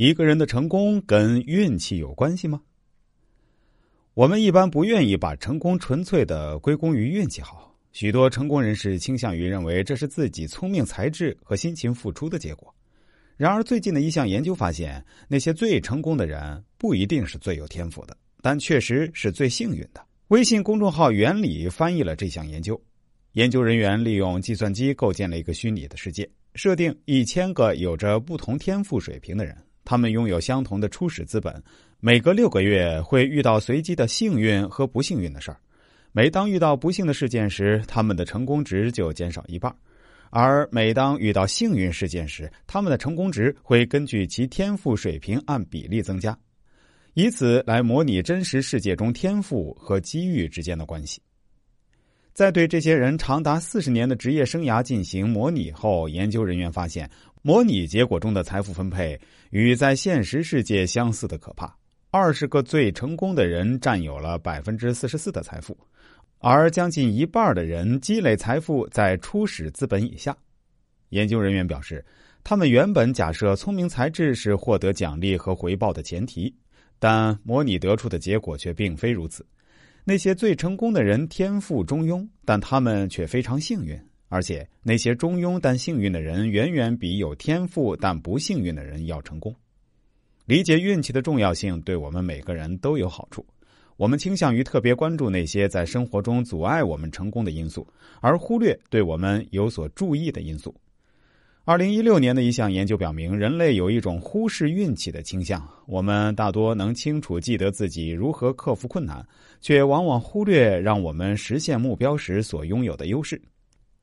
一个人的成功跟运气有关系吗？我们一般不愿意把成功纯粹的归功于运气好，许多成功人士倾向于认为这是自己聪明才智和辛勤付出的结果。然而，最近的一项研究发现，那些最成功的人不一定是最有天赋的，但确实是最幸运的。微信公众号“原理”翻译了这项研究。研究人员利用计算机构建了一个虚拟的世界，设定一千个有着不同天赋水平的人，他们拥有相同的初始资本，每隔六个月会遇到随机的幸运和不幸运的事儿。每当遇到不幸的事件时，他们的成功值就减少一半。而每当遇到幸运事件时，他们的成功值会根据其天赋水平按比例增加，以此来模拟真实世界中天赋和机遇之间的关系。在对这些人长达四十年的职业生涯进行模拟后，研究人员发现，模拟结果中的财富分配与在现实世界相似的可怕。二十个最成功的人占有了百分之四十四的财富。而将近一半的人积累财富在初始资本以下。研究人员表示，他们原本假设聪明才智是获得奖励和回报的前提，但模拟得出的结果却并非如此。那些最成功的人天赋中庸，但他们却非常幸运，而且那些中庸但幸运的人远远比有天赋但不幸运的人要成功。理解运气的重要性，对我们每个人都有好处。我们倾向于特别关注那些在生活中阻碍我们成功的因素，而忽略对我们有所注意的因素。二零一六年的一项研究表明，人类有一种忽视运气的倾向。我们大多能清楚记得自己如何克服困难，却往往忽略让我们实现目标时所拥有的优势。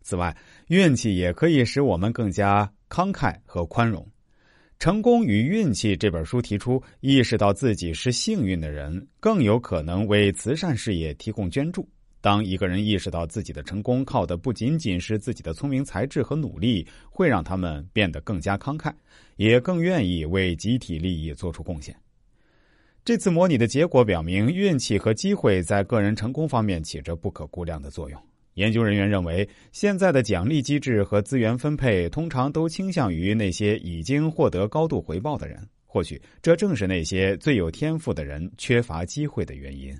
此外，运气也可以使我们更加慷慨和宽容。《成功与运气》这本书提出，意识到自己是幸运的人，更有可能为慈善事业提供捐助。当一个人意识到自己的成功靠的不仅仅是自己的聪明才智和努力，会让他们变得更加慷慨，也更愿意为集体利益做出贡献。这次模拟的结果表明，运气和机会在个人成功方面起着不可估量的作用。研究人员认为，现在的奖励机制和资源分配通常都倾向于那些已经获得高度回报的人。或许这正是那些最有天赋的人缺乏机会的原因。